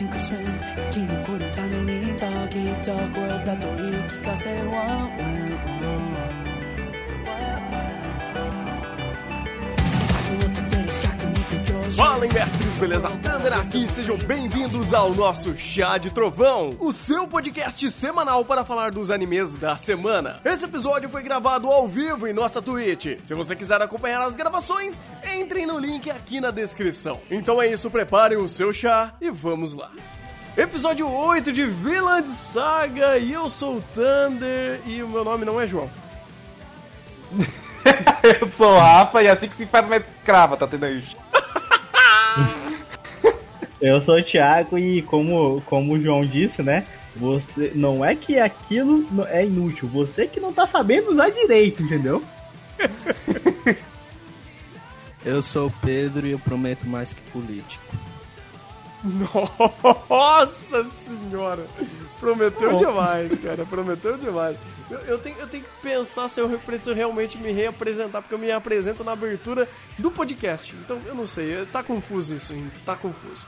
進化せ生き残るためにドきドこワだと言い聞かせは Fala, mestres, beleza? Thunder aqui, sejam bem-vindos ao nosso Chá de Trovão, o seu podcast semanal para falar dos animes da semana. Esse episódio foi gravado ao vivo em nossa Twitch. Se você quiser acompanhar as gravações, entrem no link aqui na descrição. Então é isso, preparem o seu chá e vamos lá. Episódio 8 de de Saga e eu sou o Thunder e o meu nome não é João. eu sou o Rafa e assim que se faz uma escrava, tá tendo isso? Eu sou o Thiago e como, como o João disse, né? Você não é que aquilo é inútil, você que não tá sabendo usar direito, entendeu? Eu sou o Pedro e eu prometo mais que político. Nossa senhora! Prometeu demais, cara. Prometeu demais. Eu, eu, tenho, eu tenho que pensar se eu preciso realmente me reapresentar, porque eu me apresento na abertura do podcast. Então, eu não sei. Tá confuso isso, hein? Tá confuso.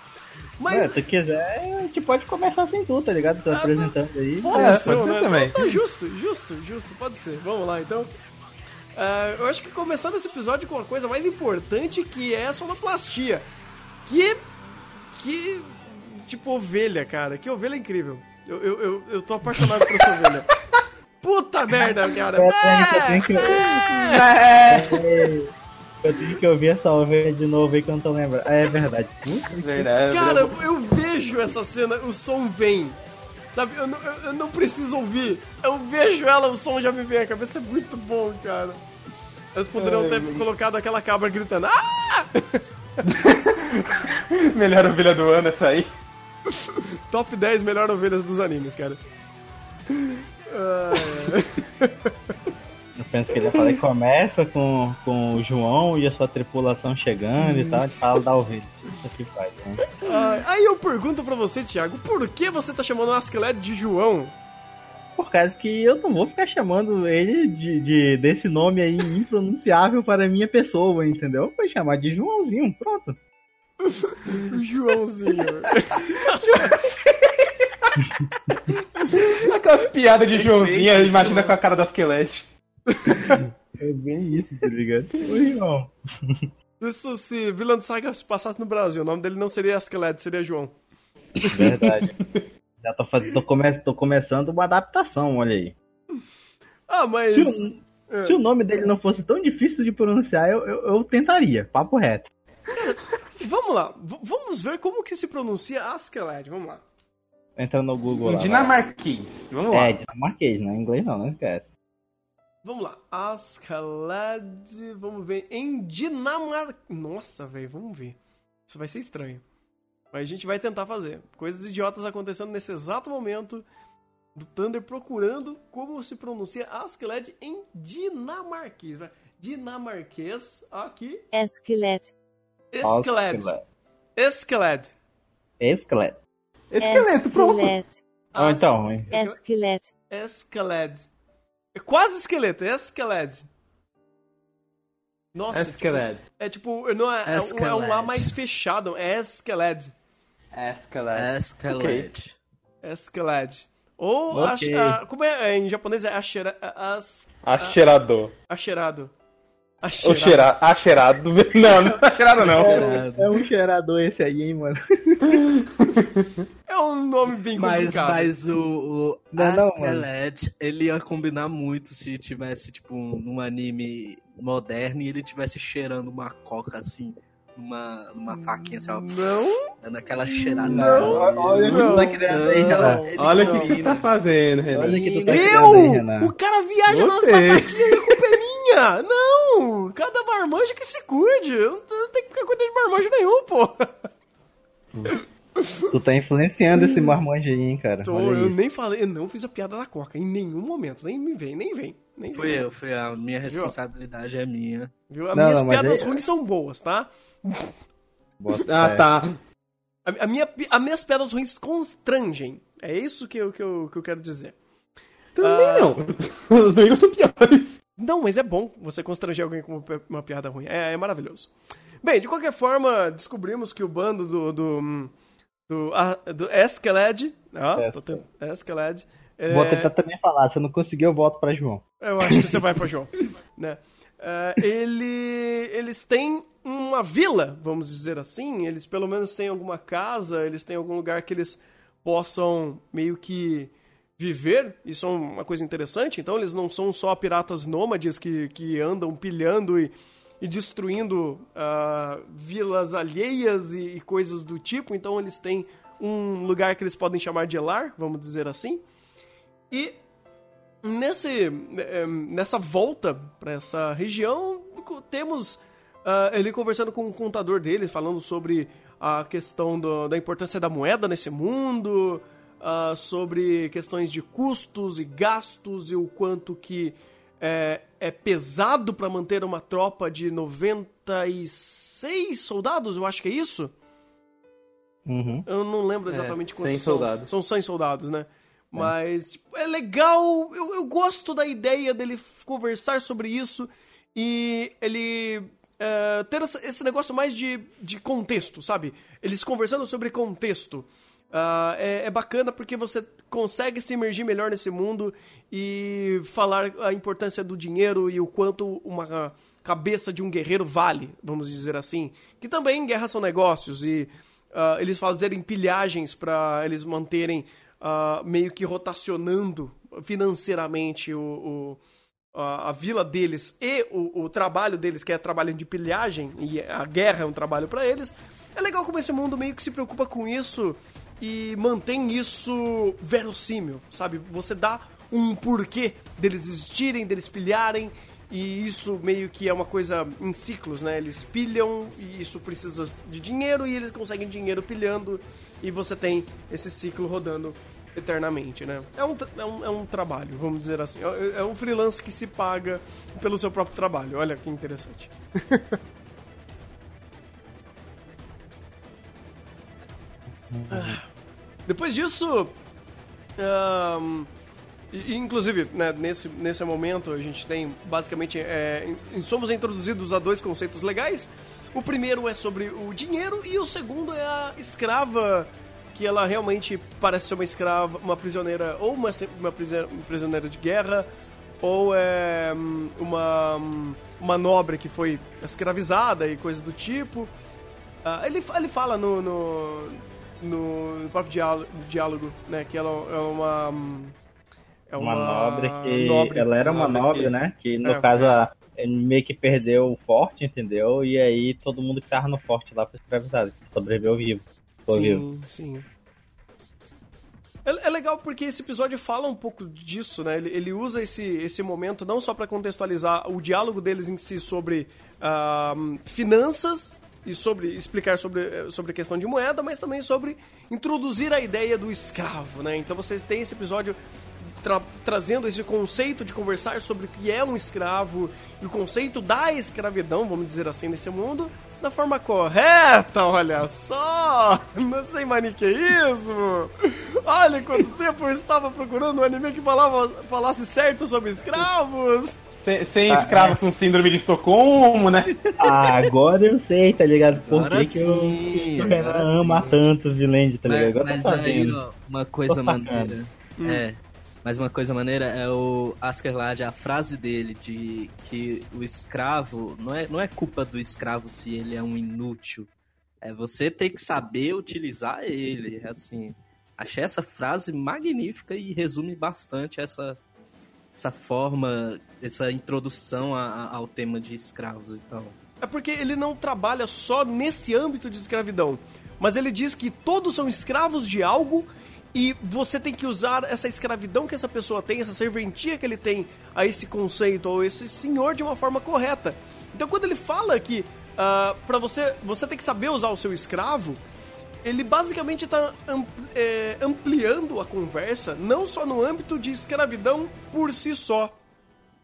Mas... É, se quiser, a gente pode começar sem tu, tá ligado? Tô ah, apresentando aí. Pode é, ser, pode né? também. Tá justo, justo, justo. Pode ser. Vamos lá, então. Uh, eu acho que começando esse episódio com uma coisa mais importante que é a sonoplastia. Que que. Tipo, ovelha, cara. Que ovelha incrível. Eu, eu, eu, eu tô apaixonado por essa ovelha. Puta merda, cara. Eu tenho que ouvir essa ovelha de novo aí que eu não tô lembrando. É verdade. verdade. Cara, eu vejo essa cena, o som vem. Sabe, eu não, eu não preciso ouvir. Eu vejo ela, o som já me vem à cabeça. É muito bom, cara. Eles poderiam ter colocado aquela cabra gritando. Ah! melhor ovelha do ano essa aí. Top 10 melhor ovelhas dos animes, cara. Eu penso que ele ia falar que começa com, com o João e a sua tripulação chegando e tal, e fala da ovelha. Isso que faz, né? aí eu pergunto pra você, Thiago, por que você tá chamando o Askeled de João? Por causa que eu não vou ficar chamando ele de, de desse nome aí impronunciável para minha pessoa, entendeu? Vou chamar de Joãozinho, pronto. Joãozinho. Aquelas piadas de Joãozinho, imagina com a cara das esquelete. É bem isso, tá ligado? Oi, João. Isso se Vilã Saga passasse no Brasil, o nome dele não seria Askeled, seria João. Verdade. Já tô, fazendo, tô, come, tô começando uma adaptação, olha aí. Ah, mas. Se o, é. se o, nome dele não fosse tão difícil de pronunciar, eu, eu, eu tentaria, papo reto. vamos lá, v vamos ver como que se pronuncia Askeladd, vamos lá. Entra no Google lá. Dinamarquês, vamos lá. É, dinamarquês, não é inglês não, não esquece. Vamos lá, Askeladd, vamos ver, em Dinamarca... Nossa, velho, vamos ver. Isso vai ser estranho. Mas a gente vai tentar fazer. Coisas idiotas acontecendo nesse exato momento do Thunder procurando como se pronuncia Askeladd em dinamarquês. Dinamarquês, aqui. Esqueleto. Esqueleto. Esqueleto. Esqueleto. Esqueleto, pronto. Ou então, Esqueleto. Esqueleto. É quase esqueleto, esqueleto. Nossa, Esqueleto. Tipo, é tipo, não é, é, um, é um A mais fechado, é esqueleto. Escalade. Escalade. Okay. Escalade. Ou, okay. a, como é em japonês, é achera, as, acherado. Acherado. Acherado. Acherado. Não, não é acherado não. É, é um cheirador esse aí, hein, mano. É um nome bem mas, Mas o, o não, ele ia combinar muito se tivesse, tipo, num anime moderno e ele tivesse cheirando uma coca assim numa, numa faquinha assim, ó. Não? Dando aquela cheirada. Não, olha o que tá aí, Renato. Olha o que, você tá fazendo, Renato. Olha que tu tá Eu? O cara viaja nas batatinhas e a culpa é minha. Não, cada marmanjo que se cuide. Eu não tenho que ficar cuidando de marmanjo nenhum, pô. Tu tá influenciando esse marmanjo aí, hein, cara. Tô, eu nem falei, eu não fiz a piada da coca em nenhum momento. Nem me vem, nem vem. Nem foi eu, foi a minha responsabilidade, Viu? é minha. Viu? As não, minhas não, piadas aí... ruins são boas, tá? Bota, ah, tá. A, a, minha, as minhas pedras ruins constrangem. É isso que eu, que eu, que eu quero dizer. Também ah, não. Não, mas é bom você constranger alguém com uma piada ruim. É, é maravilhoso. Bem, de qualquer forma, descobrimos que o bando do, do, do, do Eskeled. Ah, Eskeled. É... Vou tentar também falar, se eu não conseguir eu volto para João. Eu acho que você vai para João. né? Uh, ele, eles têm uma vila, vamos dizer assim. Eles pelo menos têm alguma casa, eles têm algum lugar que eles possam meio que viver. Isso é uma coisa interessante. Então eles não são só piratas nômades que, que andam pilhando e, e destruindo uh, vilas alheias e, e coisas do tipo. Então eles têm um lugar que eles podem chamar de lar, vamos dizer assim. E nesse, eh, nessa volta para essa região, temos uh, ele conversando com o contador dele, falando sobre a questão do, da importância da moeda nesse mundo, uh, sobre questões de custos e gastos e o quanto que é, é pesado para manter uma tropa de 96 soldados, eu acho que é isso. Uhum. Eu não lembro é, exatamente é, quantos 100 são. soldados. São 100 soldados, né? É. Mas tipo, é legal, eu, eu gosto da ideia dele conversar sobre isso e ele uh, ter esse negócio mais de, de contexto, sabe? Eles conversando sobre contexto. Uh, é, é, bacana porque você consegue se emergir melhor nesse mundo e falar a importância do dinheiro e o quanto uma cabeça de um guerreiro vale, vamos dizer assim. Que também em guerra são negócios e uh, eles fazerem pilhagens para eles manterem uh, meio que rotacionando financeiramente o, o a, a, vila deles e o, o, trabalho deles, que é trabalho de pilhagem, e a guerra é um trabalho para eles. É legal como esse mundo meio que se preocupa com isso e mantém isso verossímil, sabe? Você dá um porquê deles existirem, deles pilharem, e isso meio que é uma coisa em ciclos, né? Eles pilham e isso precisa de dinheiro e eles conseguem dinheiro pilhando e você tem esse ciclo rodando eternamente, né? É um, é um, é um trabalho, vamos dizer assim. É, é um freelance que se paga pelo seu próprio trabalho. Olha que interessante. Depois disso, um, inclusive, né, nesse, nesse momento a gente tem basicamente é, somos introduzidos a dois conceitos legais. O primeiro é sobre o dinheiro e o segundo é a escrava que ela realmente parece ser uma escrava, uma prisioneira, ou uma, uma prisioneira de guerra, ou é hum, uma, hum, uma nobre que foi escravizada e coisa do tipo. Uh, ele, ele fala no, no, no próprio diálogo, diálogo, né, que ela é uma... É uma, uma nobre que... Nobre, ela era uma nobre, que, né, que no é, caso ele meio que perdeu o forte, entendeu? E aí todo mundo que tava no forte lá foi escravizado, sobreviveu vivo. Sim, vivo. sim. É, é, legal porque esse episódio fala um pouco disso, né? Ele, ele usa esse, esse momento não só para contextualizar o diálogo deles em si sobre uh, finanças e sobre explicar sobre, sobre a questão de moeda, mas também sobre introduzir a ideia do escravo, né? Então vocês têm esse episódio tra trazendo esse conceito de conversar sobre o que é um escravo e o conceito da escravidão, vamos dizer assim, nesse mundo, da forma correta, olha só! Não sei maniqueísmo! Olha quanto tempo eu estava procurando um anime que falava, falasse certo sobre escravos! Sem, sem ah, escravo é. com síndrome de Estocolmo, né? Ah, agora eu sei, tá ligado? Por que, que eu, eu ama tanto Viland, tá ligado? Mas, mas aí, ó, uma coisa maneira. Hum. É, mas uma coisa maneira é o Askerlad, a frase dele de que o escravo não é, não é culpa do escravo se ele é um inútil. É você ter que saber utilizar ele. Assim, achei essa frase magnífica e resume bastante essa, essa forma, essa introdução a, a, ao tema de escravos e tal. É porque ele não trabalha só nesse âmbito de escravidão, mas ele diz que todos são escravos de algo e você tem que usar essa escravidão que essa pessoa tem, essa serventia que ele tem a esse conceito ou esse senhor de uma forma correta. Então quando ele fala que uh, ah, para você você tem que saber usar o seu escravo, ele basicamente está é, ampliando a conversa não só no âmbito de escravidão por si só,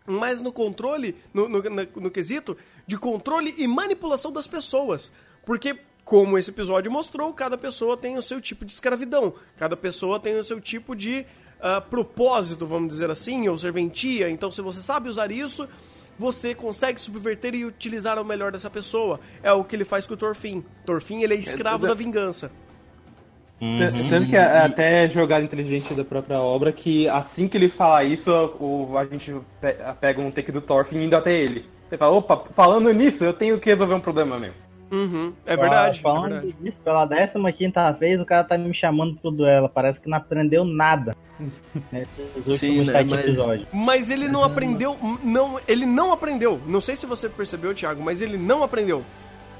mas no controle, no, no, no, quesito de controle e manipulação das pessoas. Porque como esse episódio mostrou, cada pessoa tem o seu tipo de escravidão, cada pessoa tem o seu tipo de uh, propósito, vamos dizer assim, ou serventia. Então, se você sabe usar isso, você consegue subverter e utilizar o melhor dessa pessoa. É o que ele faz com o Torfin. Torfin, ele é escravo é, da vingança. Uhum. Tanto que é até jogada inteligente da própria obra que assim que ele falar isso, o, a gente pega um take do Thorfinn indo até ele. Você fala, opa, falando nisso, eu tenho que resolver um problema mesmo. Uhum, é verdade. Falando é verdade. disso, pela 15 quinta vez, o cara tá me chamando pro duelo. Parece que não aprendeu nada. Sim, né, mas... mas ele não aprendeu. Não, ele não aprendeu. Não sei se você percebeu, Thiago, mas ele não aprendeu.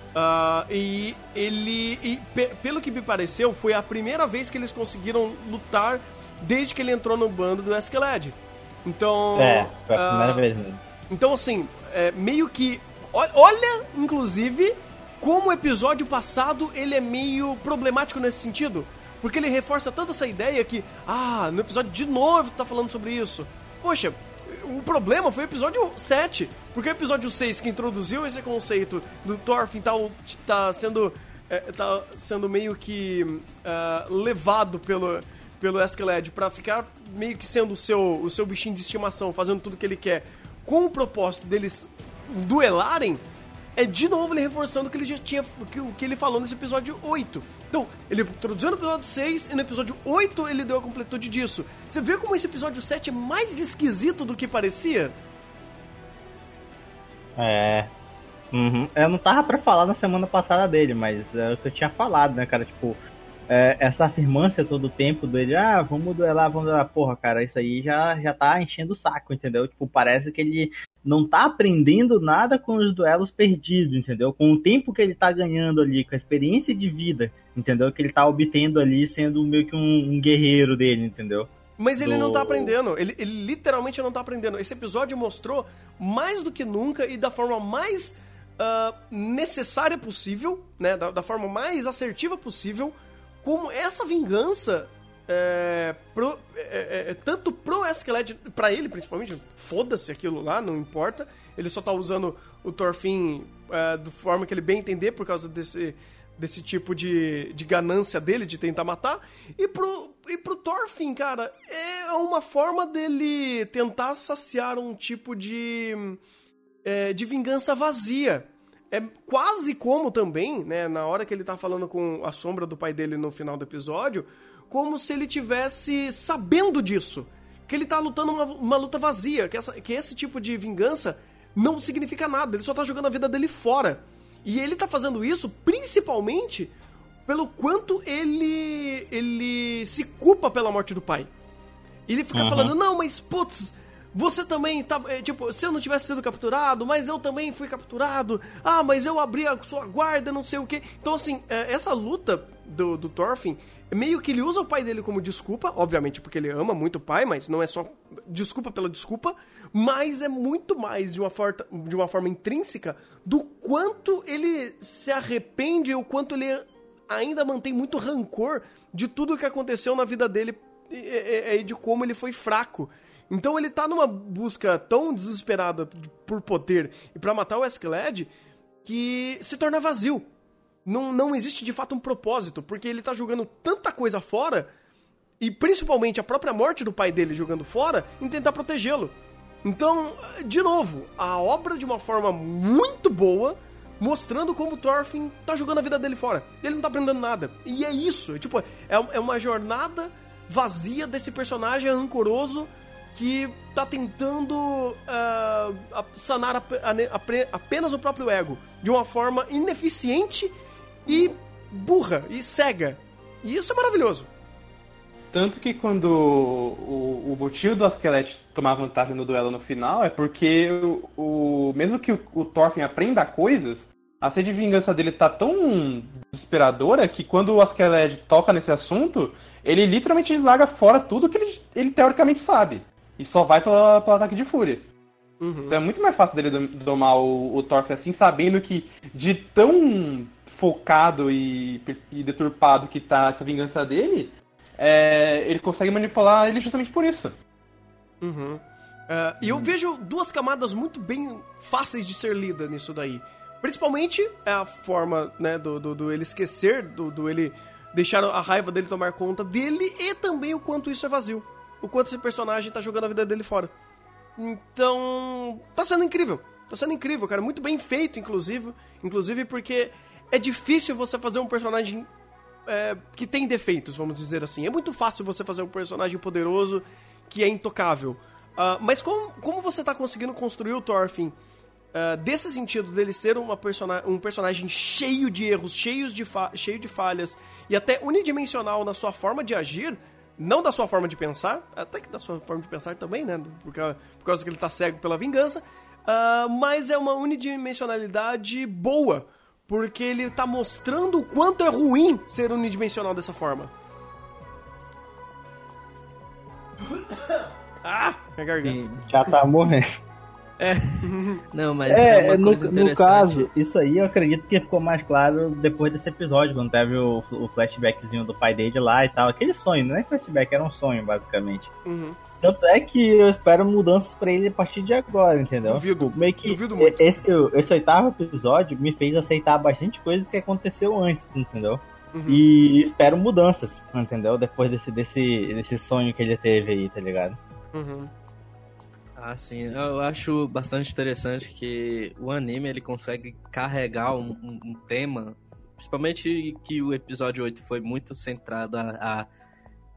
Uh, e ele. E, pelo que me pareceu, foi a primeira vez que eles conseguiram lutar desde que ele entrou no bando do Eskeled. Então. É, foi a primeira uh, vez mesmo. Então, assim, é, meio que. Olha, inclusive, como o episódio passado ele é meio problemático nesse sentido. Porque ele reforça tanto essa ideia que, ah, no episódio de novo tá falando sobre isso. Poxa, o problema foi o episódio 7. Porque o episódio 6 que introduziu esse conceito do Thorfinn tá, tá sendo. É, tá sendo meio que uh, levado pelo, pelo Eskeled para ficar meio que sendo o seu, o seu bichinho de estimação, fazendo tudo que ele quer, com o propósito deles duelarem, é de novo ele reforçando o que ele já tinha. O que ele falou nesse episódio 8. Então, ele introduziu no episódio 6 e no episódio 8 ele deu a completude disso. Você vê como esse episódio 7 é mais esquisito do que parecia? É. Uhum. Eu não tava pra falar na semana passada dele, mas é o que eu tinha falado, né, cara? Tipo, é, essa afirmância todo o tempo dele, ah, vamos duelar, vamos duelar. Porra, cara, isso aí já, já tá enchendo o saco, entendeu? Tipo, parece que ele não tá aprendendo nada com os duelos perdidos, entendeu? Com o tempo que ele tá ganhando ali, com a experiência de vida, entendeu? Que ele tá obtendo ali, sendo meio que um, um guerreiro dele, entendeu? Mas ele do... não tá aprendendo, ele, ele, literalmente não tá aprendendo. Esse episódio mostrou mais do que nunca e da forma mais uh, necessária possível, né? Da, da forma mais assertiva possível, como essa vingança é, pro, é, é, é, tanto pro Esquelete, pra ele principalmente, foda-se aquilo lá, não importa. Ele só tá usando o Thorfinn é, forma que ele bem entender por causa desse, desse tipo de, de ganância dele, de tentar matar. E pro, e pro Thorfinn, cara, é uma forma dele tentar saciar um tipo de, é, de vingança vazia. É quase como também, né, na hora que ele tá falando com a sombra do pai dele no final do episódio, como se ele tivesse sabendo disso. Que ele tá lutando uma, uma luta vazia, que, essa, que esse tipo de vingança não significa nada, ele só tá jogando a vida dele fora. E ele tá fazendo isso principalmente pelo quanto ele ele se culpa pela morte do pai. Ele fica uhum. falando, não, mas putz, você também tá. É, tipo, se eu não tivesse sido capturado, mas eu também fui capturado. Ah, mas eu abri a sua guarda, não sei o que. Então, assim, é, essa luta do, do Thorfinn meio que ele usa o pai dele como desculpa, obviamente porque ele ama muito o pai, mas não é só desculpa pela desculpa, mas é muito mais de uma, for de uma forma intrínseca do quanto ele se arrepende, o quanto ele ainda mantém muito rancor de tudo o que aconteceu na vida dele e, e, de como ele foi fraco. Então ele tá numa busca tão desesperada por poder e para matar o Eskeled que se torna vazio não, não existe de fato um propósito, porque ele tá jogando tanta coisa fora, e principalmente a própria morte do pai dele jogando fora, em tentar protegê-lo. Então, de novo, a obra de uma forma muito boa, mostrando como o Thorfinn tá jogando a vida dele fora. Ele não tá aprendendo nada. E é isso, é, tipo, é, é uma jornada vazia desse personagem rancoroso que tá tentando uh, sanar a, a, a, apenas o próprio ego de uma forma ineficiente e burra e cega. E isso é maravilhoso. Tanto que quando o, o motivo do Askelet tomar vantagem no duelo no final é porque o, o mesmo que o, o Thorfinn aprenda coisas, a sede de vingança dele tá tão desesperadora que quando o Askeled toca nesse assunto, ele literalmente larga fora tudo que ele, ele teoricamente sabe. E só vai pela, pelo ataque de fúria. Uhum. Então é muito mais fácil dele domar o, o Thorfinn assim, sabendo que de tão focado e, e deturpado que tá essa vingança dele, é, ele consegue manipular ele justamente por isso. Uhum. Uh, e eu hum. vejo duas camadas muito bem fáceis de ser lida nisso daí. Principalmente é a forma, né, do, do, do ele esquecer, do, do, ele deixar a raiva dele tomar conta dele e também o quanto isso é vazio. O quanto esse personagem tá jogando a vida dele fora. Então, tá sendo incrível. Tá sendo incrível, cara. Muito bem feito, inclusive. Inclusive porque é difícil você fazer um personagem é, que tem defeitos, vamos dizer assim. É muito fácil você fazer um personagem poderoso que é intocável. Uh, mas como, como você está conseguindo construir o Thorfinn uh, desse sentido dele ser uma persona um personagem cheio de erros, cheios de cheio de falhas e até unidimensional na sua forma de agir, não da sua forma de pensar, até que da sua forma de pensar também, né? Por causa, por causa que ele está cego pela vingança, uh, mas é uma unidimensionalidade boa porque ele tá mostrando o quanto é ruim ser unidimensional dessa forma. ah, minha garganta. Já tá morrendo. É. Não, mas é, é no, no, caso, isso aí eu acredito que ficou mais claro depois desse episódio, quando teve o, o flashbackzinho do pai dele lá e tal. Aquele sonho, não é flashback, era um sonho, basicamente. Uhum. Tanto é que eu espero mudanças para ele a partir de agora, entendeu? Duvido. Meio que Duvido muito. Esse, esse oitavo episódio me fez aceitar bastante coisas que aconteceu antes, entendeu? Uhum. E espero mudanças, entendeu? Depois desse, desse, desse sonho que ele teve aí, tá ligado? Uhum. Ah, sim. Eu acho bastante interessante que o anime ele consegue carregar um, um, tema, principalmente que o episódio 8 foi muito centrado a, a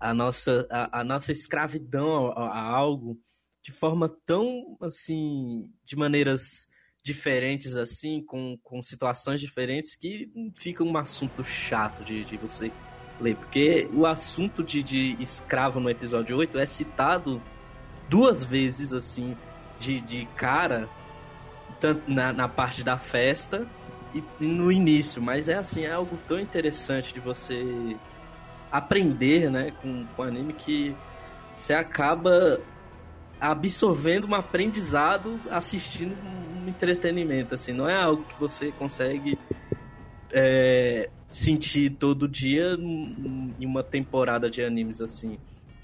a nossa, a, a nossa escravidão a, a, algo de forma tão, assim, de maneiras diferentes, assim, com, com situações diferentes, que fica um assunto chato de, de você ler. Porque o assunto de, de escravo no episódio 8 é citado duas vezes, assim, de, de cara, tanto na, na parte da festa e no início, mas é assim, é algo tão interessante de você aprender, né, com, com anime que você acaba absorvendo um aprendizado assistindo um entretenimento, assim, não é algo que você consegue é, sentir todo dia em uma temporada de animes, assim,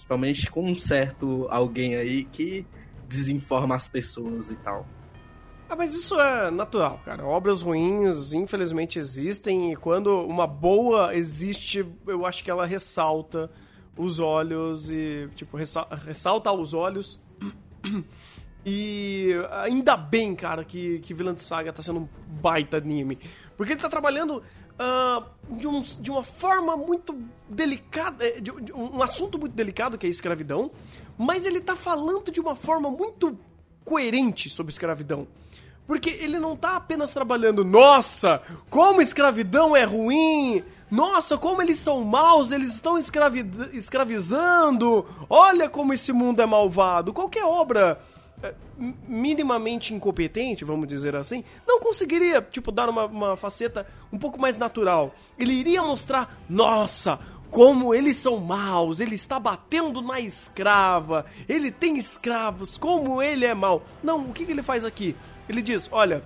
principalmente com um certo alguém aí que desinforma as pessoas e tal. Ah, mas isso é natural, cara. Obras ruins, infelizmente, existem e quando uma boa existe, eu acho que ela ressalta os olhos e, tipo, ressalta aos olhos. E ainda bem, cara, que, que Villain Saga tá sendo um baita anime. Porque ele tá trabalhando uh, de, um, de uma forma muito delicada, eh, de, de um assunto muito delicado que é a escravidão, mas ele tá falando de uma forma muito coerente sobre escravidão. Porque ele não tá apenas trabalhando, nossa, como escravidão é ruim, nossa, como eles são maus, eles estão escravi escravizando, olha como esse mundo é malvado. Qualquer obra minimamente incompetente, vamos dizer assim, não conseguiria, tipo, dar uma, uma faceta um pouco mais natural. Ele iria mostrar, nossa, como eles são maus, ele está batendo na escrava, ele tem escravos, como ele é mau. Não, o que, que ele faz aqui? Ele diz: olha,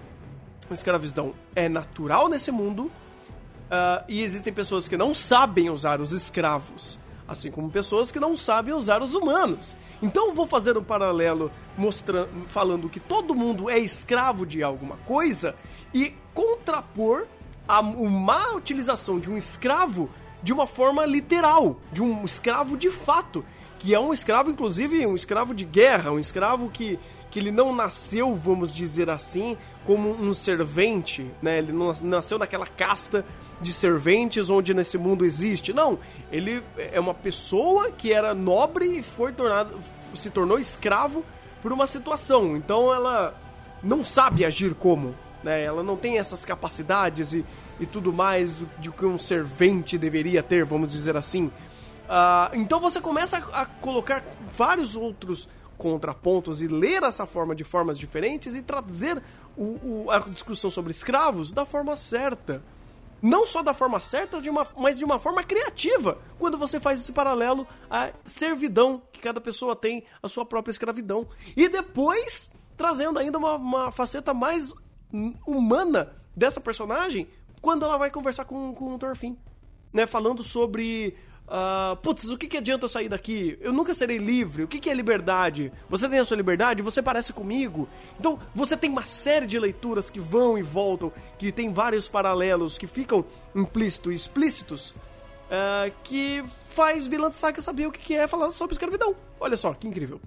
a escravidão é natural nesse mundo uh, e existem pessoas que não sabem usar os escravos, assim como pessoas que não sabem usar os humanos. Então vou fazer um paralelo mostrando, falando que todo mundo é escravo de alguma coisa e contrapor a má utilização de um escravo de uma forma literal, de um escravo de fato, que é um escravo, inclusive, um escravo de guerra, um escravo que que ele não nasceu, vamos dizer assim, como um servente, né? Ele não nasceu naquela casta de serventes onde nesse mundo existe. Não, ele é uma pessoa que era nobre e foi tornado, se tornou escravo por uma situação. Então ela não sabe agir como, né? Ela não tem essas capacidades e, e tudo mais do, de que um servente deveria ter, vamos dizer assim. Uh, então você começa a, a colocar vários outros contrapontos e ler essa forma de formas diferentes e trazer o, o, a discussão sobre escravos da forma certa. Não só da forma certa, de uma, mas de uma forma criativa, quando você faz esse paralelo à servidão que cada pessoa tem, a sua própria escravidão. E depois, trazendo ainda uma, uma faceta mais humana dessa personagem, quando ela vai conversar com, com o Thorfinn. Né, falando sobre Uh, putz, o que, que adianta eu sair daqui? Eu nunca serei livre. O que, que é liberdade? Você tem a sua liberdade? Você parece comigo? Então, você tem uma série de leituras que vão e voltam, que tem vários paralelos, que ficam implícitos e explícitos, uh, que faz Vilã Saga saber o que, que é falar sobre escravidão. Olha só, que incrível.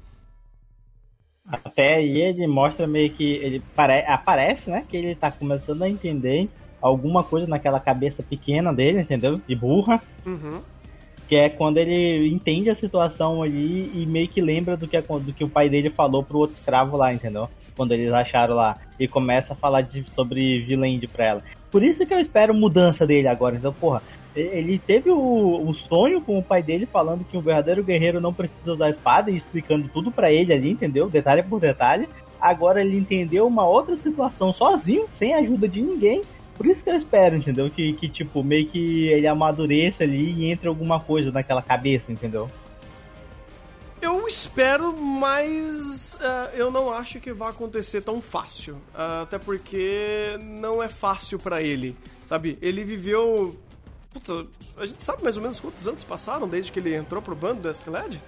Até aí ele mostra meio que ele pare... aparece, né? Que ele tá começando a entender alguma coisa naquela cabeça pequena dele, entendeu? De burra. Uhum. Que é quando ele entende a situação ali e meio que lembra do que, do que o pai dele falou pro outro escravo lá, entendeu? Quando eles acharam lá. E começa a falar de, sobre Vilendi pra ela. Por isso que eu espero mudança dele agora. Então, porra, ele teve o, o, sonho com o pai dele falando que um verdadeiro guerreiro não precisa usar espada e explicando tudo para ele ali, entendeu? Detalhe por detalhe. Agora ele entendeu uma outra situação sozinho, sem ajuda de ninguém. Por isso que eu espero, entendeu? Que, que tipo, meio que ele amadureça ali e entre alguma coisa naquela cabeça, entendeu? Eu espero, mas uh, eu não acho que vai acontecer tão fácil. Uh, até porque não é fácil para ele, sabe? Ele viveu. Puta, a gente sabe mais ou menos quantos anos passaram desde que ele entrou pro bando do Escaled?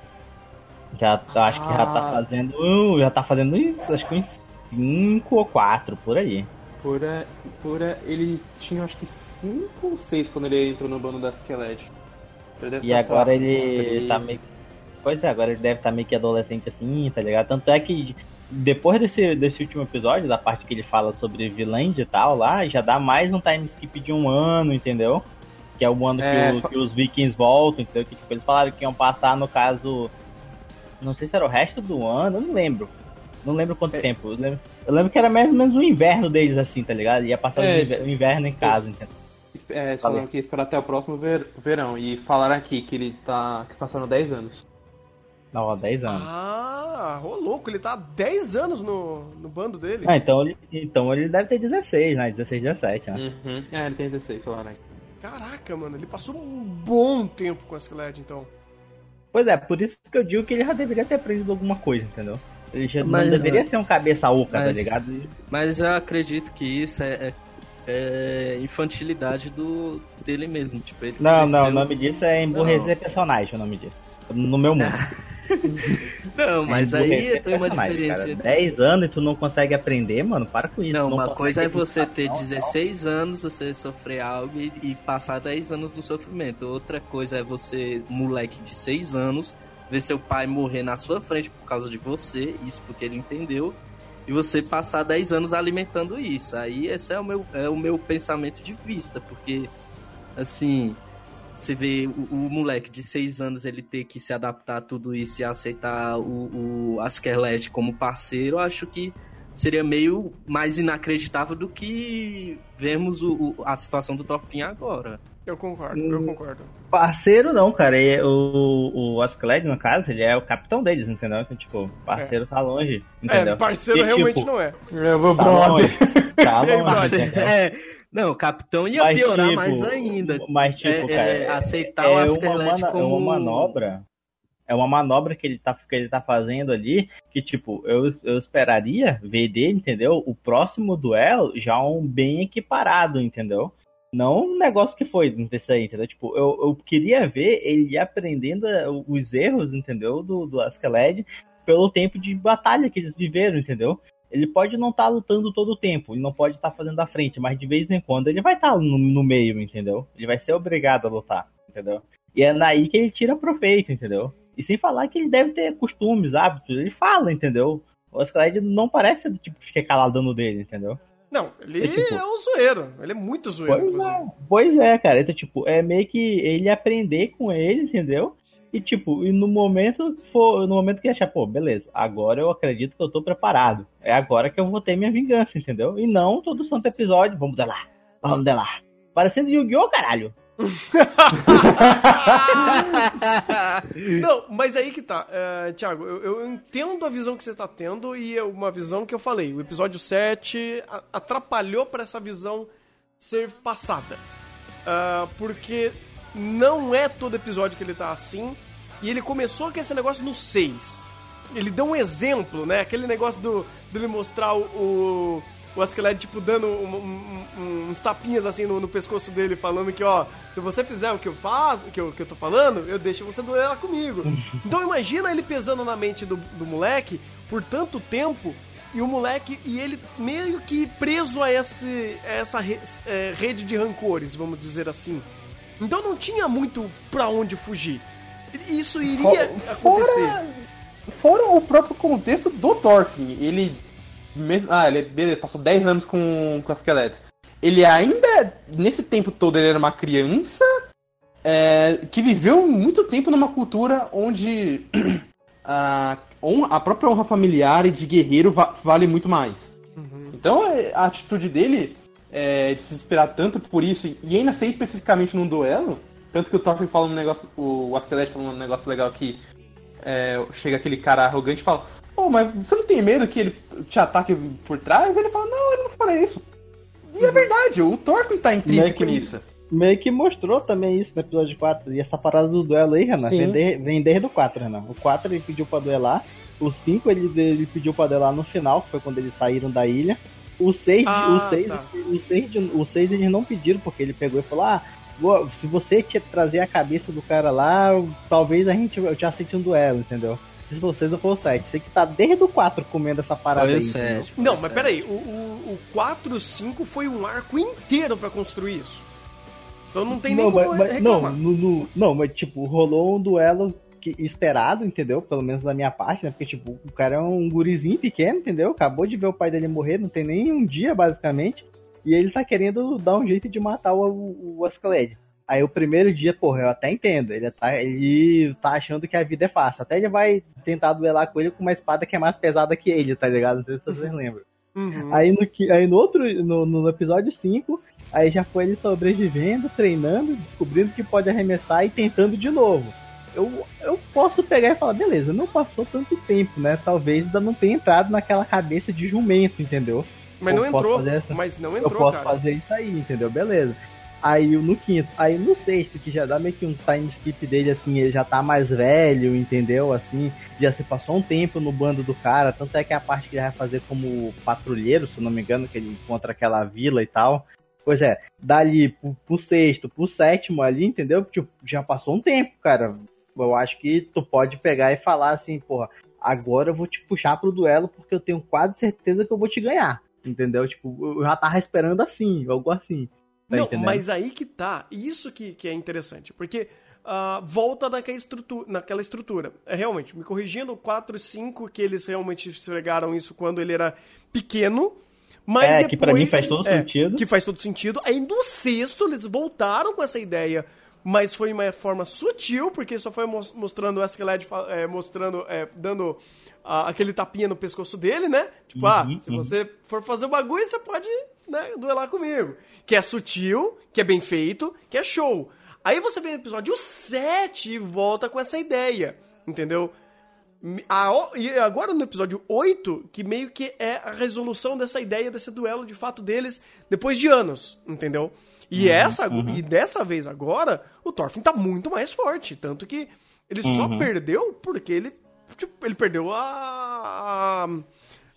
Já acho que já tá ah. fazendo. Já tá fazendo isso, acho que uns 5 ou 4 por aí. Pura, pura, ele tinha acho que 5 ou 6 quando ele entrou no bando da Skeleton. E agora ele tá meio. Pois é, agora ele deve estar tá meio que adolescente assim, tá ligado? Tanto é que depois desse, desse último episódio, da parte que ele fala sobre Viland e tal, lá, já dá mais um time skip de um ano, entendeu? Que é o ano é, que, o, que, os vikings voltam, entendeu? Que tipo, eles falaram que iam passar, no caso. Não sei se era o resto do ano, eu não lembro. Não lembro quanto é. tempo. Eu lembro, eu lembro, que era mais ou menos o inverno deles, assim, tá ligado? Ia passar é, o inverno em casa, entendeu? É, eles falaram que ia esperar até o próximo ver, verão. E falaram aqui que ele tá. que está passando 10 anos. Não, há 10 anos. Ah, ô louco, ele tá há 10 anos no, no bando dele. Ah, então ele, então ele deve ter 16, né? 16, 17, né? Uhum. É, ele tem 16, falaram aí. Caraca, mano, ele passou um bom tempo com a Skeleton, então. Pois é, por isso que eu digo que ele já deveria ter aprendido alguma coisa, entendeu? Ele já mas, não deveria ser um cabeça oca, tá ligado? Mas eu acredito que isso é, é, é infantilidade do, dele mesmo. Tipo, ele não, cresceu... não, o nome disso é emburrecer não. personagem, o nome disso. No meu mundo. não, mas é aí tem uma diferença. Cara, 10 anos e tu não consegue aprender, mano, para com isso. Não, não uma coisa é você ter 16 anos, você sofrer algo e, e passar 10 anos no sofrimento. Outra coisa é você, moleque de 6 anos, ver seu pai morrer na sua frente por causa de você, isso porque ele entendeu, e você passar 10 anos alimentando isso. Aí esse é o meu, é o meu pensamento de vista, porque assim, você vê o, o moleque de 6 anos ele ter que se adaptar a tudo isso e aceitar o, o Askerlet como parceiro, acho que seria meio mais inacreditável do que vemos o, o a situação do Thorfinn agora. Eu concordo, eu hum, concordo. Parceiro não, cara. E o, o Ascled, no caso, ele é o capitão deles, entendeu? Então, tipo, parceiro é. tá longe, entendeu? É, parceiro e, realmente tipo, não é. Eu vou tá longe. Tá longe. é, não, o capitão ia mas, piorar tipo, mais ainda. Mas, tipo, é, cara, é, aceitar é, o Ascled como... É uma manobra é uma manobra que ele tá, que ele tá fazendo ali, que, tipo, eu, eu esperaria ver dele, entendeu? O próximo duelo já um bem equiparado, entendeu? Não um negócio que foi desse aí, entendeu? Tipo, eu, eu queria ver ele aprendendo eh, os erros, entendeu? Do, do Askeladd pelo tempo de batalha que eles viveram, entendeu? Ele pode não estar tá lutando todo o tempo, ele não pode estar tá fazendo a frente, mas de vez em quando ele vai estar tá no, no meio, entendeu? Ele vai ser obrigado a lutar, entendeu? E é daí que ele tira proveito, entendeu? E sem falar que ele deve ter costumes, hábitos, ele fala, entendeu? O Askeladd não parece do tipo que fica calado no dele, entendeu? Não, ele é, tipo, é um zoeiro. Ele é muito zoeiro, pois inclusive. É, pois é, cara. Então, tipo, é meio que ele aprender com ele, entendeu? E, tipo, e no momento for, no momento que achar, pô, beleza, agora eu acredito que eu tô preparado. É agora que eu vou ter minha vingança, entendeu? E não todo santo episódio, vamos delar, vamos delar. Parecendo Yu-Gi-Oh, caralho. não, mas aí que tá. Uh, Thiago, eu, eu, entendo a visão que você tá tendo e é uma visão que eu falei. O episódio 7 atrapalhou para essa visão ser passada. Uh, porque não é todo episódio que ele tá assim. E ele começou com esse negócio no 6. Ele deu um exemplo, né? Aquele negócio do, dele mostrar o, o o Askeladd, tipo, dando um, um, uns tapinhas assim no, no, pescoço dele, falando que, ó, se você fizer o que eu faço, o que eu, que eu tô falando, eu deixo você doer lá comigo. Então imagina ele pesando na mente do, do moleque por tanto tempo e o moleque e ele meio que preso a, esse, a essa re, é, rede de rancores, vamos dizer assim. Então não tinha muito pra onde fugir. Isso iria acontecer. Fora, fora o próprio contexto do Thorfinn. Ele mesmo, ah, ele beleza, passou 10 anos com, com a Skeleton. ele ainda, nesse tempo todo, ele era uma criança é, que viveu muito tempo numa cultura onde a, a própria honra familiar e de guerreiro va vale muito mais. Uhum. Então é, a atitude dele é, de se esperar tanto por isso, e ainda ser especificamente num duelo, tanto que o Thorfinn fala um negócio, o Askelete fala um negócio legal que é, chega aquele cara arrogante e fala, mas você não tem medo que ele te ataque por trás? Ele fala, não, ele não fala isso. E é verdade, o Thorfinn tá intrínseco nisso. Meio que mostrou também isso no episódio 4. E essa parada do duelo aí, Renan, vem, de, vem desde o 4, Renan. O 4 ele pediu pra duelar. O 5 ele, ele pediu pra duelar no final, que foi quando eles saíram da ilha. O 6, ah, o 6, tá. o 6, o 6 eles não pediram, porque ele pegou e falou: Ah, se você te trazer a cabeça do cara lá, talvez a gente eu te aceite um duelo, entendeu? Se vocês eu for o 7. Você que tá desde o 4 comendo essa parada foi aí. 7, não, mas peraí, o, o, o 4, 5 foi um arco inteiro para construir isso. Então não tem não, nem como mas, reclamar. Não, no, no, não, mas tipo, rolou um duelo que, esperado, entendeu? Pelo menos da minha parte, né? Porque, tipo, o cara é um gurizinho pequeno, entendeu? Acabou de ver o pai dele morrer, não tem nem um dia, basicamente. E ele tá querendo dar um jeito de matar o, o, o. Aí o primeiro dia, porra, eu até entendo. Ele tá, ele tá achando que a vida é fácil. Até ele vai tentar duelar com ele com uma espada que é mais pesada que ele, tá ligado? Não sei se vocês uhum. lembram. Uhum. Aí, no, aí no outro, no, no episódio 5, aí já foi ele sobrevivendo, treinando, descobrindo que pode arremessar e tentando de novo. Eu, eu posso pegar e falar, beleza, não passou tanto tempo, né? Talvez ainda não tenha entrado naquela cabeça de jumento, entendeu? Mas não entrou, mas não entrou, Eu posso cara. fazer isso aí, entendeu? Beleza. Aí no quinto, aí no sexto, que já dá meio que um time skip dele, assim, ele já tá mais velho, entendeu? Assim, já se passou um tempo no bando do cara, tanto é que a parte que ele vai fazer como patrulheiro, se não me engano, que ele encontra aquela vila e tal. Pois é, dali pro, pro sexto, pro sétimo ali, entendeu? Tipo, já passou um tempo, cara. Eu acho que tu pode pegar e falar assim, porra, agora eu vou te puxar pro duelo porque eu tenho quase certeza que eu vou te ganhar. Entendeu? Tipo, eu já tava esperando assim, algo assim. Tá não, entendendo? mas aí que tá. Isso que, que é interessante. Porque uh, volta naquela estrutura, naquela estrutura. É realmente, me corrigindo, 4 e 5, que eles realmente esfregaram isso quando ele era pequeno. Mas é, depois, que pra mim faz todo é, sentido. Que faz todo sentido. Aí no sexto, eles voltaram com essa ideia mas foi uma forma sutil, porque só foi mostrando o Askeladd é, mostrando, é, dando aquele tapinha no pescoço dele, né? Tipo, ah, uhum, ah, se uhum. você for fazer o bagulho, você pode né, duelar comigo. Que é sutil, que é bem feito, que é show. Aí você vem no episódio 7 e volta com essa ideia, entendeu? e agora no episódio 8, que meio que é a resolução dessa ideia, desse duelo de fato deles, depois de anos, entendeu? E uhum, essa uhum. e dessa vez agora, o Thorfinn tá muito mais forte. Tanto que ele uhum. só perdeu porque ele, tipo, ele perdeu a, a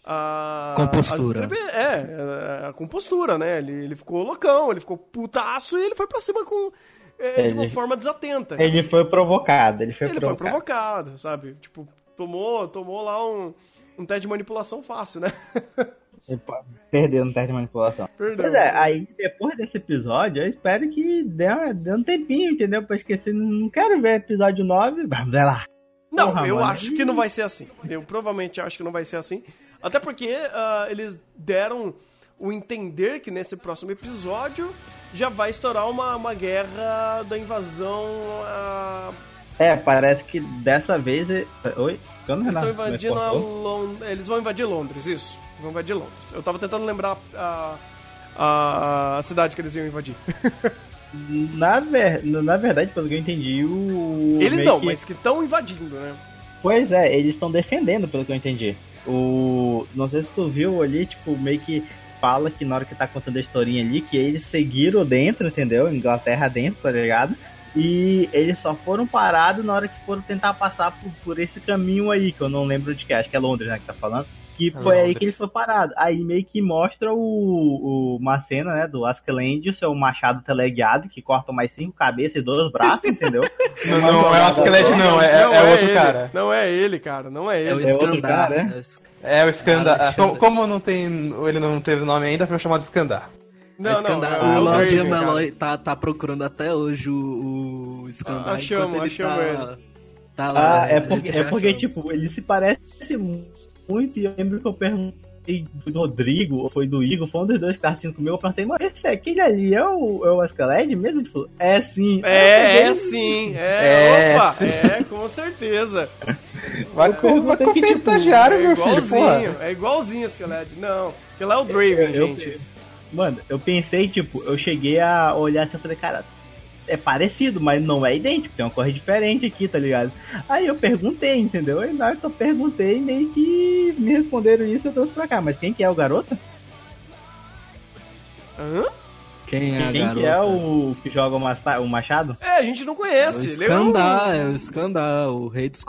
a compostura. A, é, a compostura, né? Ele, ele ficou loucão, ele ficou putaço e ele foi pra cima com. É, ele, de uma forma desatenta. Ele foi provocado, ele foi ele provocado. foi provocado, sabe? Tipo, tomou, tomou lá um, um teste de manipulação fácil, né? Perdeu no teste de manipulação. Perdeu. Pois é, aí depois desse episódio, eu espero que dê, dê um tempinho, entendeu? Pra esquecer. Não quero ver episódio 9. Vamos lá. Não, Porra, eu mano. acho que não vai ser assim. Eu provavelmente acho que não vai ser assim. Até porque uh, eles deram o entender que nesse próximo episódio já vai estourar uma, uma guerra da invasão. Uh... É, parece que dessa vez. Oi? Eles, Renato, invadindo Lond... eles vão invadir Londres, isso. Vão invadir Londres. Eu tava tentando lembrar a, a, a cidade que eles iam invadir. na, ver... na verdade, pelo que eu entendi, o. Eles não, que... mas que estão invadindo, né? Pois é, eles estão defendendo, pelo que eu entendi. O. Não sei se tu viu ali, tipo, meio que fala que na hora que tá contando a historinha ali, que eles seguiram dentro, entendeu? Inglaterra dentro, tá ligado? E eles só foram parados na hora que foram tentar passar por, por esse caminho aí, que eu não lembro de que, acho que é Londres, né, que tá falando. Que foi Londres. aí que eles foram parados. Aí meio que mostra o, o uma cena, né, do Askeladd, o seu machado teleguiado, que corta mais cinco cabeças e dois braços, entendeu? não, não, é o Askeladd não, é, não é, é outro ele, cara. Não é ele, cara, não é ele. É o Skandar, é né? É o Skandar. Ah, como, como não tem, ele não teve nome ainda, foi chamado de Skandar. Não, Skandar, não, o Lord Meloy tá, tá procurando até hoje o, o Skandar. Ah, achamos, achamos tá, ele. Tá lá, ah, é porque, é porque tipo, ele se parece muito e eu lembro que eu perguntei do Rodrigo ou foi do Igor, foi um dos dois que tava assistindo comigo. Eu perguntei, mas esse aquele ali é o, é o Ascaled mesmo? Ele falou, é sim. É, é sim. É, É, opa, é, com certeza. Vai com que, o tipo, estagiário, É meu filho. igualzinho, porra. é igualzinho esse Skeled. Não, aquele lá é o Draven, Eu- gente. Mano, eu pensei, tipo, eu cheguei a olhar assim e falei, cara, é parecido, mas não é idêntico, tem uma cor diferente aqui, tá ligado? Aí eu perguntei, entendeu? Aí na hora que eu perguntei, meio que me responderam isso eu trouxe pra cá. Mas quem que é o garoto? Hã? Quem é quem que é o que joga o, masta- o machado? É, a gente não É o conhece. Ele é um- é o Skandar, o rei dos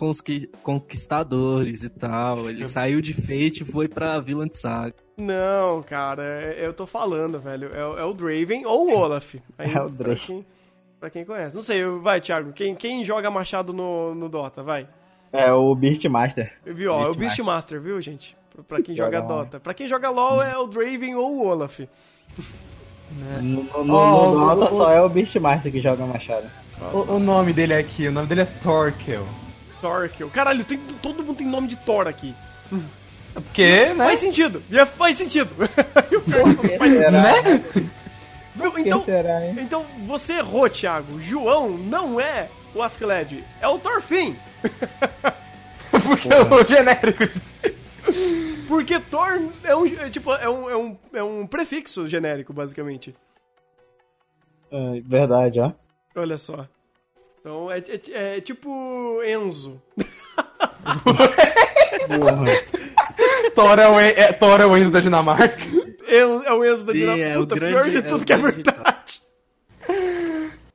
conquistadores e tal. Ele saiu de Fate e foi pra Vilã Saga. Não, cara, é- eu tô falando, velho. É, o- é o Draven ou o Olaf. Aí, É o Draven. Pra quem conhece. Não sei, vai, Thiago. Quem, quem joga machado no, no Dota? Vai. É o Beastmaster. Viu? Ó, é o Beastmaster. Beastmaster, viu, gente? Pra, pra quem joga. Dota. Pra quem joga LoL é o Draven ou o Olaf. No, no, no, no Dota o- só é o Beastmaster que joga machado. O, o nome dele aqui, o nome dele é Torkel. Torkel. Caralho, tem, todo mundo tem nome de Thor aqui. Porque, né? Faz sentido. É- faz sentido. E é faz sentido. Né? Então, será, hein? então você errou, Thiago. João não é o Askeladd, é o Thorfinn. Porque o genérico. Porque Thor é um, é, tipo, é um, é, um, é um prefixo genérico, basicamente. É, verdade, ó. Olha só. Então é, é- é tipo Enzo. Porra. Thor é o, é, Thor é o Enzo da Dinamarca. É o Enzo da Dinamarca. é Puta, pior de é tudo que é verdade.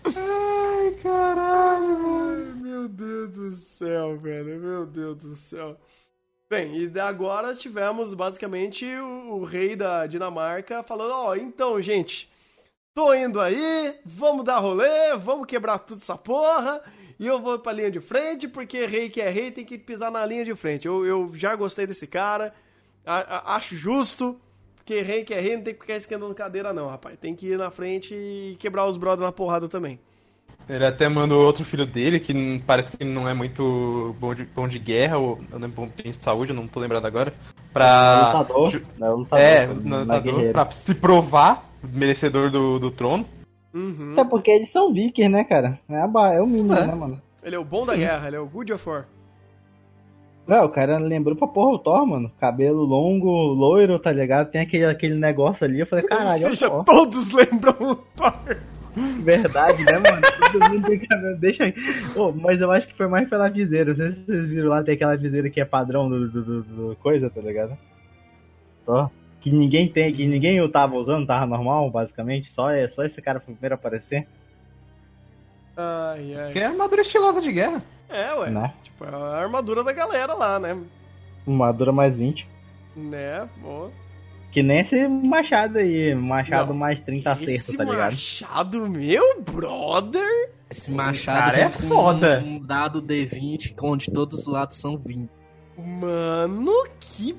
Ai, caralho. Meu Deus do céu, velho. Meu Deus do céu. Bem, e agora tivemos basicamente o, o rei da Dinamarca falando: Ó, então, gente, tô indo aí, vamos dar rolê, vamos quebrar tudo essa porra. E eu vou pra linha de frente, porque rei que é rei tem que pisar na linha de frente. Eu, eu já gostei desse cara, a- a- acho justo, porque rei que é rei não tem que ficar esquentando cadeira, não, rapaz. Tem que ir na frente e quebrar os brothers na porrada também. Ele até mandou outro filho dele, que não- parece que não é muito bom de, bom de guerra, ou não bom de saúde, eu não tô lembrado agora. Pra. lutador. ju- É, o lutador. É, não no- é lutador, pra se provar merecedor do, do trono. Uhum. É porque eles são vikings, né, cara? É, a é o mínimo, É. né, mano? Ele é o bom da guerra, ele é o Good of War. Não, o cara lembrou pra porra o Thor, mano. Cabelo longo, loiro, tá ligado? Tem aquele, aquele negócio ali. Eu falei, caralho, Ou seja, Thor. todos lembram o Thor. Verdade, né, mano? Todo mundo tem cabelo. Deixa aí. Ô, mas eu acho que foi mais pela viseira. Não sei se vocês viram lá, tem aquela viseira que é padrão do, do, do- do coisa, tá ligado? Só. Que ninguém tem, que ninguém tava usando, tava normal, basicamente. Só, é, só esse cara foi o primeiro a aparecer, Ai, Que ai. é armadura estilosa de guerra. É, ué. né? Tipo, é a armadura da galera lá, né? Armadura mais 20. Né, pô. Que nem esse machado aí, machado Não. mais 30 acerto, Esse tá ligado? machado, meu brother. Esse machado cara é foda. um dado D20, onde todos os lados são 20. Mano, que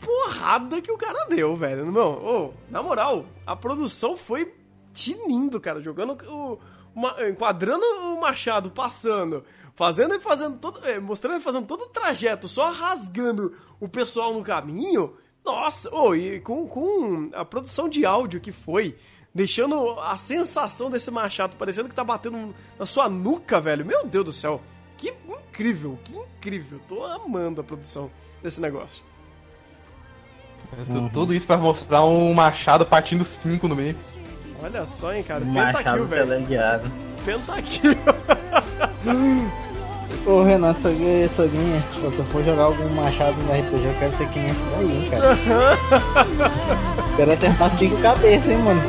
porrada que o cara deu, velho. Não, ô, na moral, a produção foi tinindo, cara, jogando o. enquadrando o Machado passando, fazendo ele fazendo todo. é, mostrando ele fazendo todo o trajeto, só rasgando o pessoal no caminho. Nossa, ô, e com, com a produção de áudio que foi, deixando a sensação desse machado parecendo que tá batendo na sua nuca, velho. Meu Deus do céu. Que incrível, que incrível. Tô amando a produção desse negócio. Tu- Tudo isso pra mostrar um machado partindo cinco no meio. Olha só, hein, cara. Machado velho. Pentakill. Ô Renan, Soguinha, Soguinha, se eu for jogar algum machado no RPG, eu quero ser quem é isso daí, hein, cara. quero acertar cinco cabeças, hein, mano.